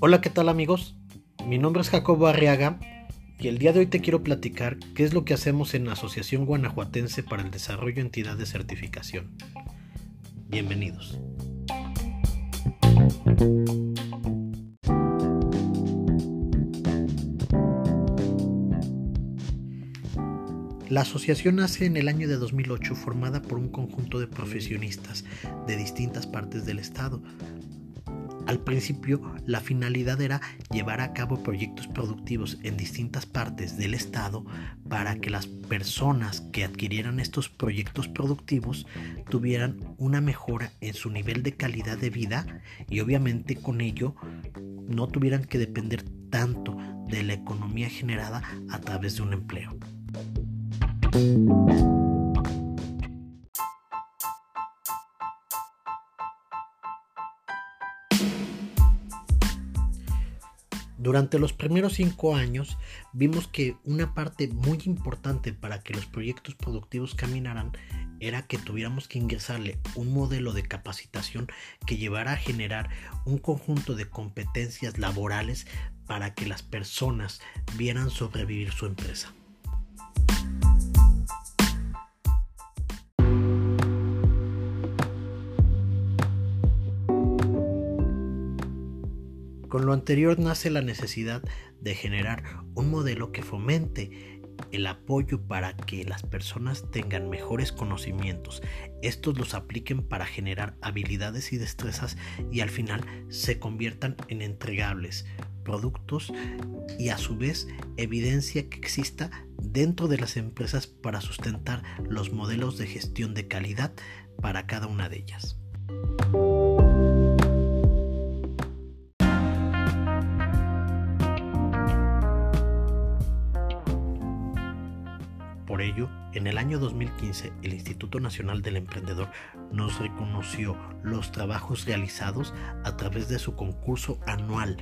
Hola, ¿qué tal amigos? Mi nombre es Jacobo Arriaga y el día de hoy te quiero platicar qué es lo que hacemos en la Asociación Guanajuatense para el Desarrollo Entidad de Certificación. Bienvenidos. La asociación nace en el año de 2008 formada por un conjunto de profesionistas de distintas partes del estado. Al principio, la finalidad era llevar a cabo proyectos productivos en distintas partes del estado para que las personas que adquirieran estos proyectos productivos tuvieran una mejora en su nivel de calidad de vida y obviamente con ello no tuvieran que depender tanto de la economía generada a través de un empleo. Durante los primeros cinco años vimos que una parte muy importante para que los proyectos productivos caminaran era que tuviéramos que ingresarle un modelo de capacitación que llevara a generar un conjunto de competencias laborales para que las personas vieran sobrevivir su empresa. Con lo anterior nace la necesidad de generar un modelo que fomente el apoyo para que las personas tengan mejores conocimientos, estos los apliquen para generar habilidades y destrezas y al final se conviertan en entregables, productos y a su vez evidencia que exista dentro de las empresas para sustentar los modelos de gestión de calidad para cada una de ellas. Por ello, en el año 2015, el Instituto Nacional del Emprendedor nos reconoció los trabajos realizados a través de su concurso anual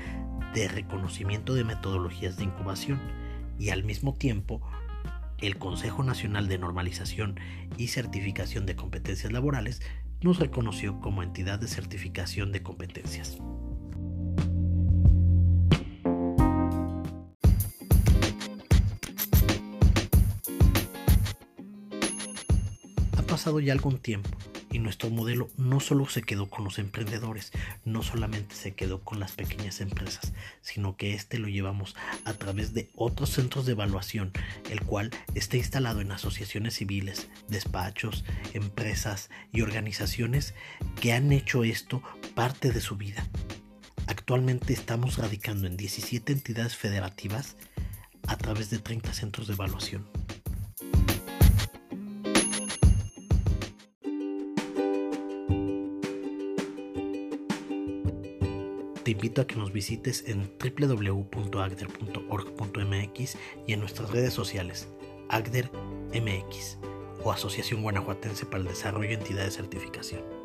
de reconocimiento de metodologías de incubación y al mismo tiempo el Consejo Nacional de Normalización y Certificación de Competencias Laborales nos reconoció como entidad de certificación de competencias. Pasado ya algún tiempo y nuestro modelo no solo se quedó con los emprendedores, no solamente se quedó con las pequeñas empresas, sino que este lo llevamos a través de otros centros de evaluación, el cual está instalado en asociaciones civiles, despachos, empresas y organizaciones que han hecho esto parte de su vida. Actualmente estamos radicando en 17 entidades federativas a través de 30 centros de evaluación. Te invito a que nos visites en www.agder.org.mx y en nuestras redes sociales, AgderMX o Asociación Guanajuatense para el Desarrollo y Entidad de Certificación.